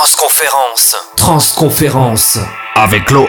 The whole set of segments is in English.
Transconférence. Transconférence. Avec l'OR.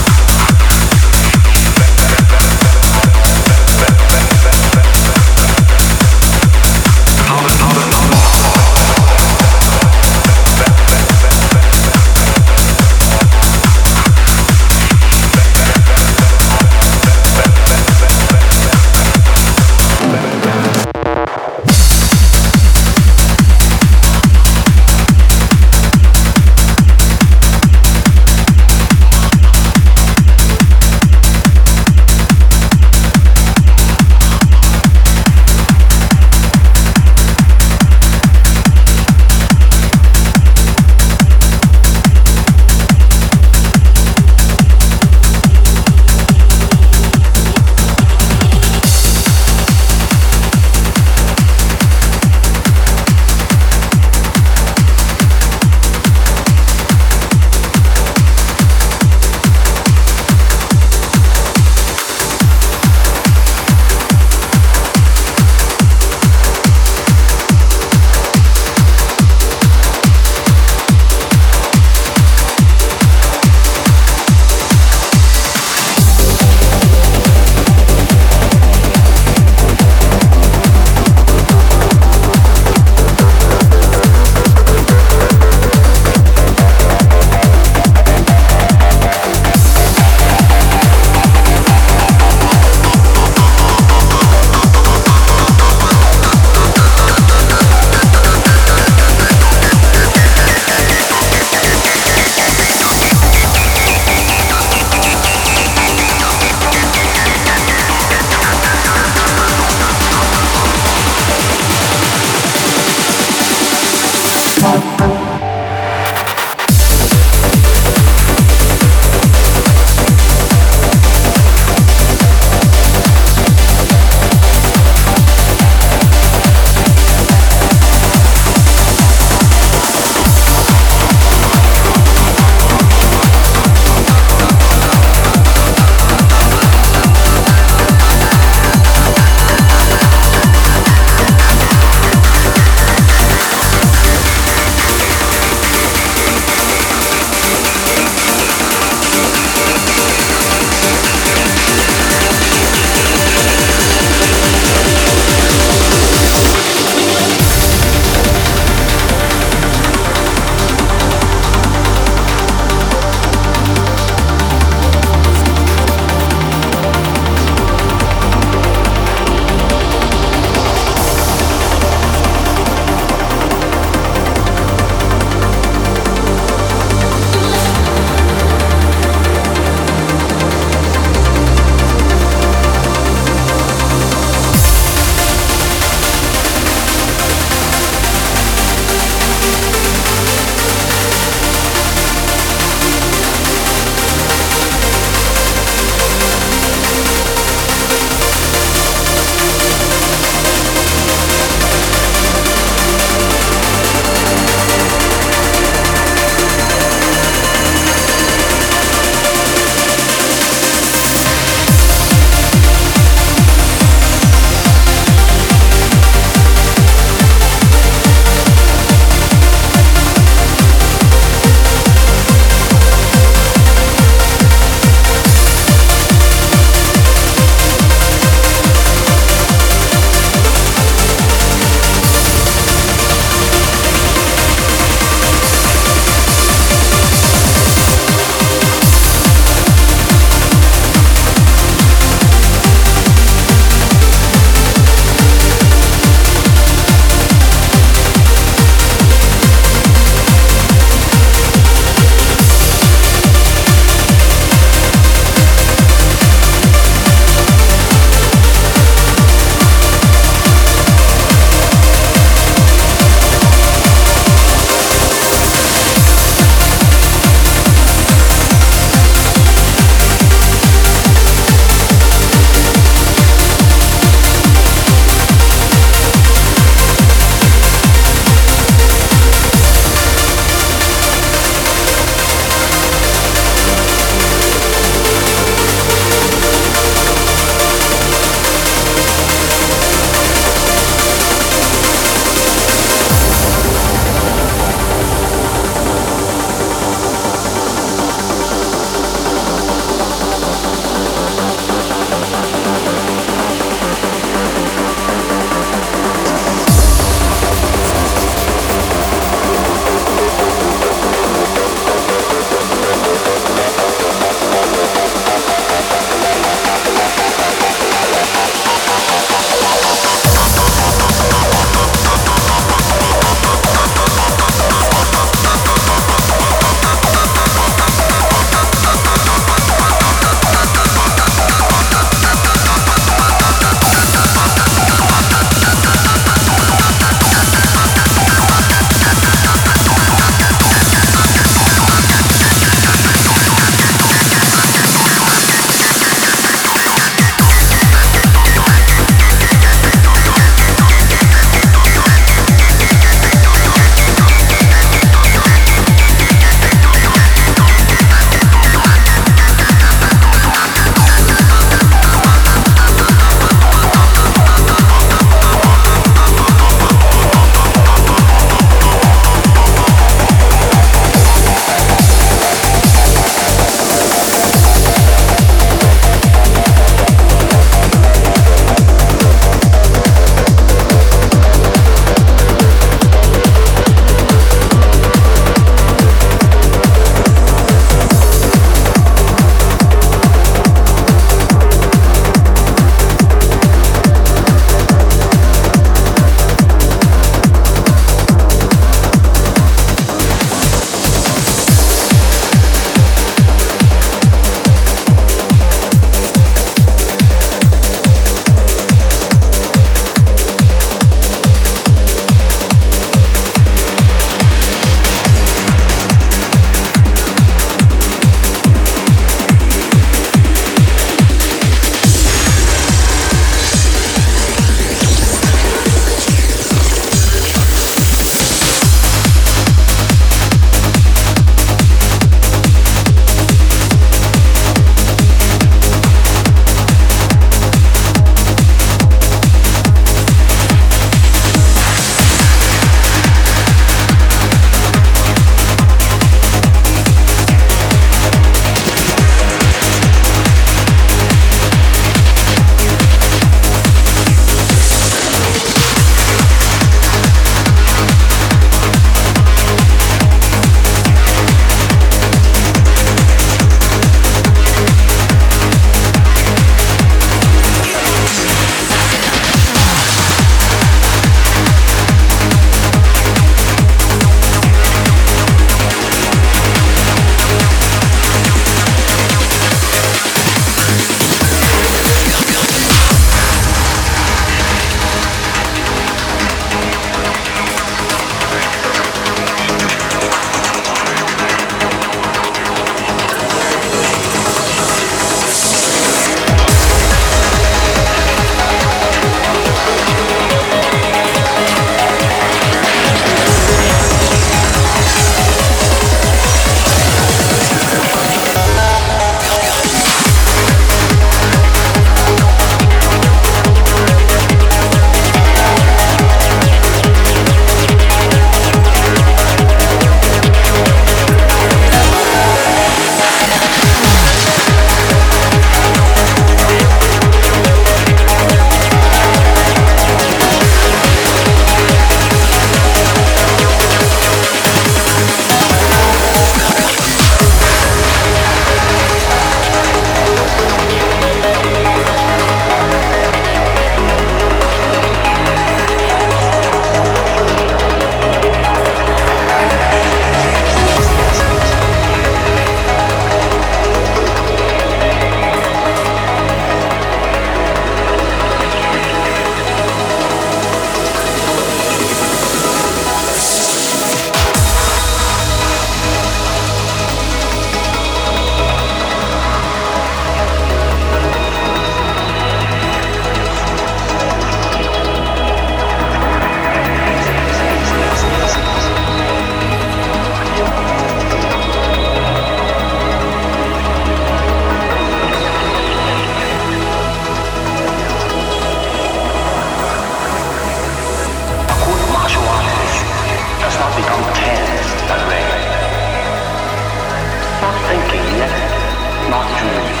shoes,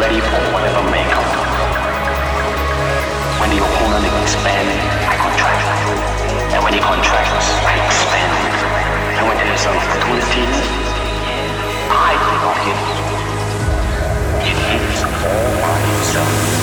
ready for whatever may come. When the opponent expands, I contract. And when he contracts, I expand. And when there is opportunity, I do. It hits all by itself.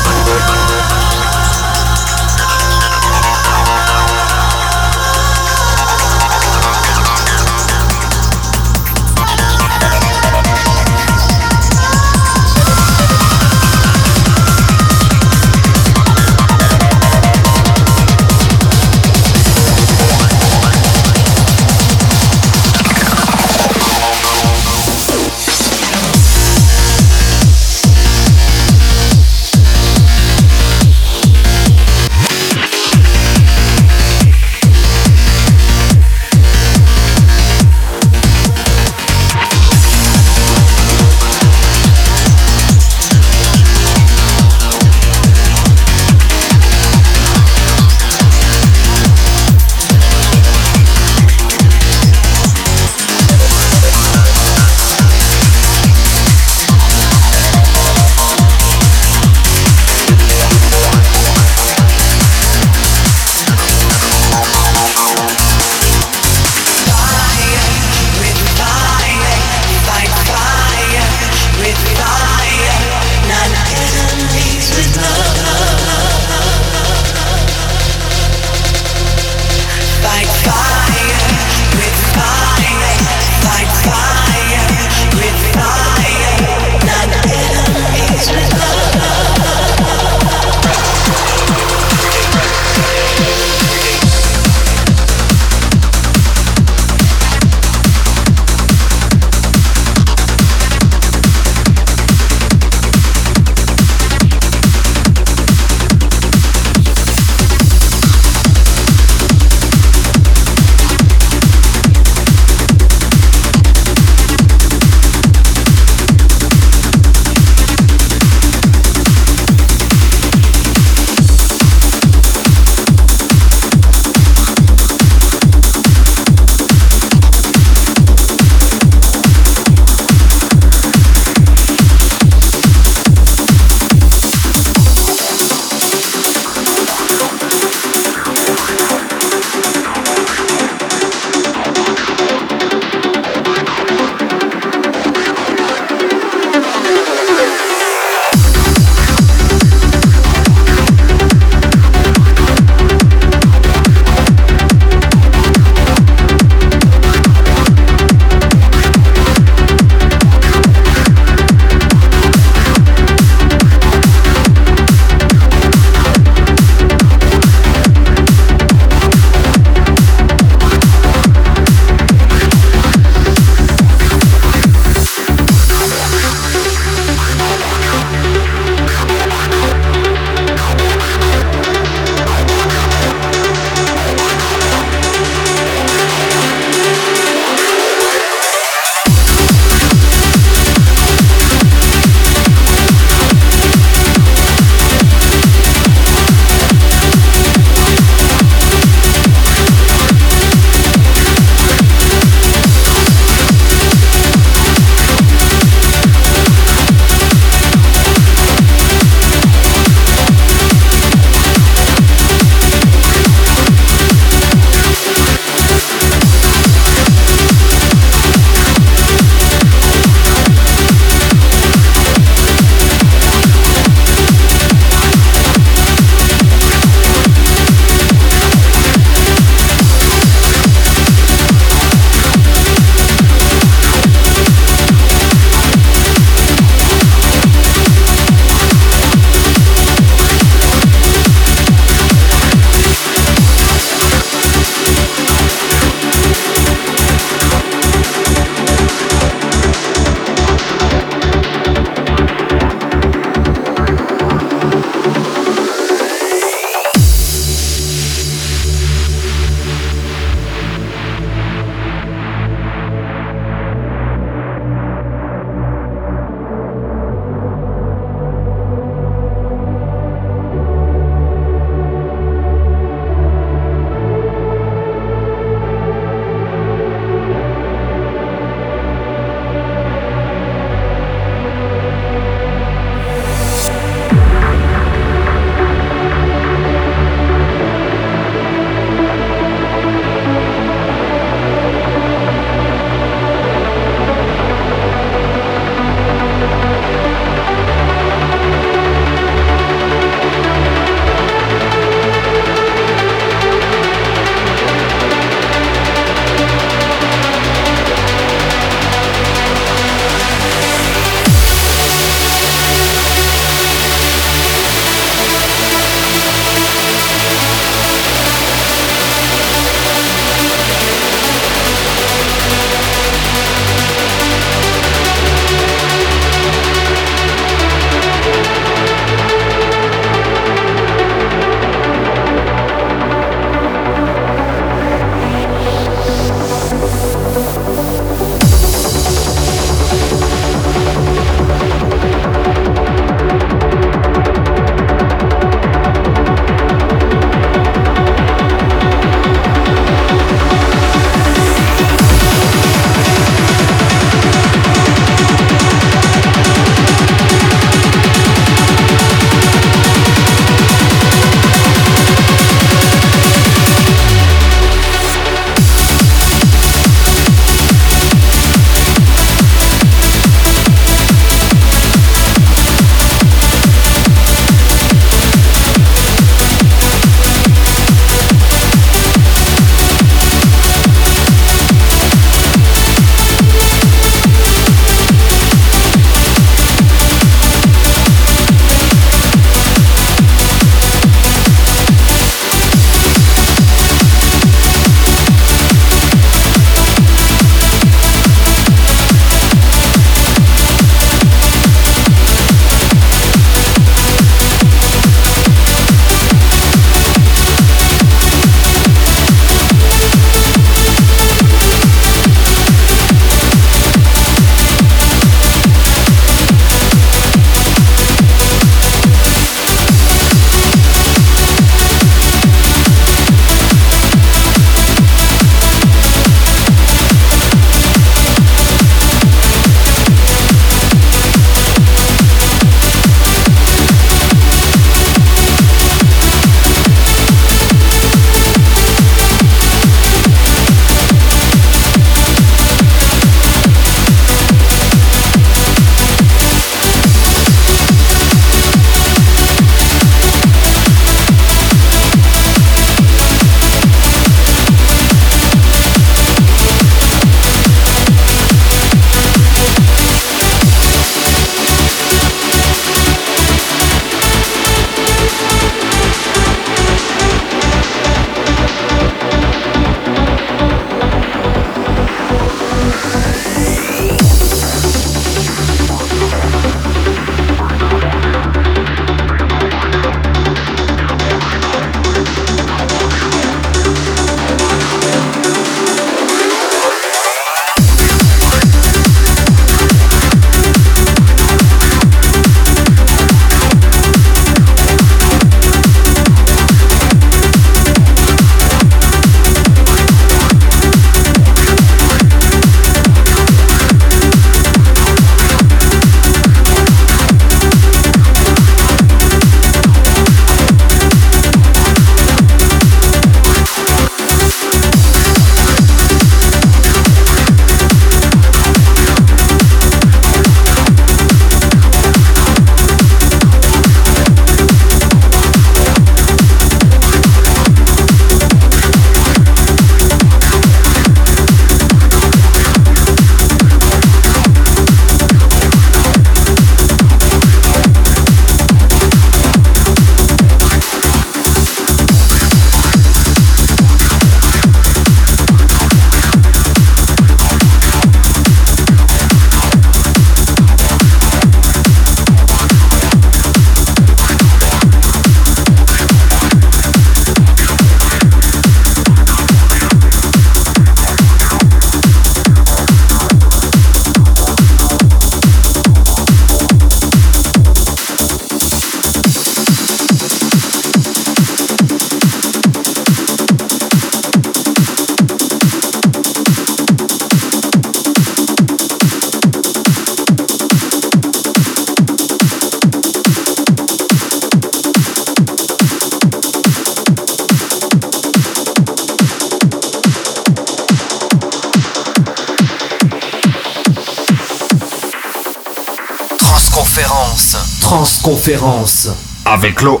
avec l'eau